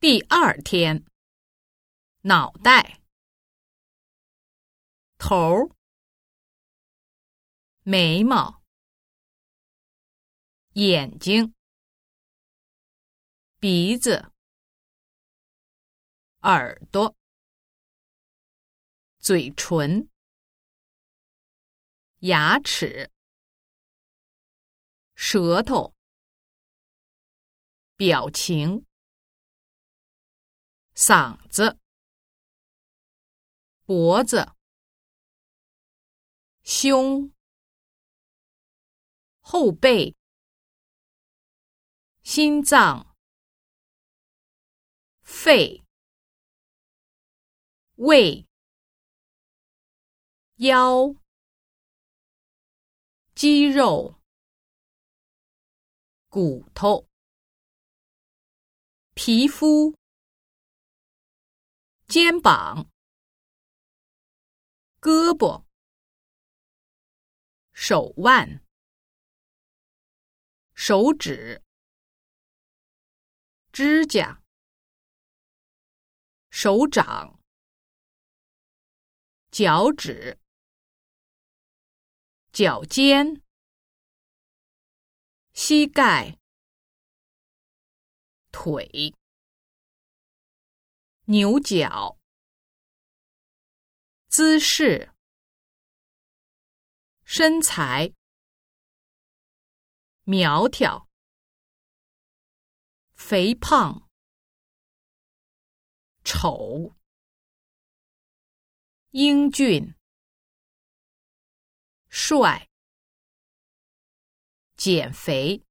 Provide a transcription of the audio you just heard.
第二天，脑袋、头、眉毛、眼睛、鼻子、耳朵、嘴唇、牙齿、舌头、表情。嗓子、脖子、胸、后背、心脏、肺、胃、腰、肌肉、骨头、皮肤。肩膀、胳膊、手腕、手指、指甲、手掌、脚趾、脚尖、膝盖、腿。牛角，姿势，身材，苗条，肥胖，丑，英俊，帅，减肥。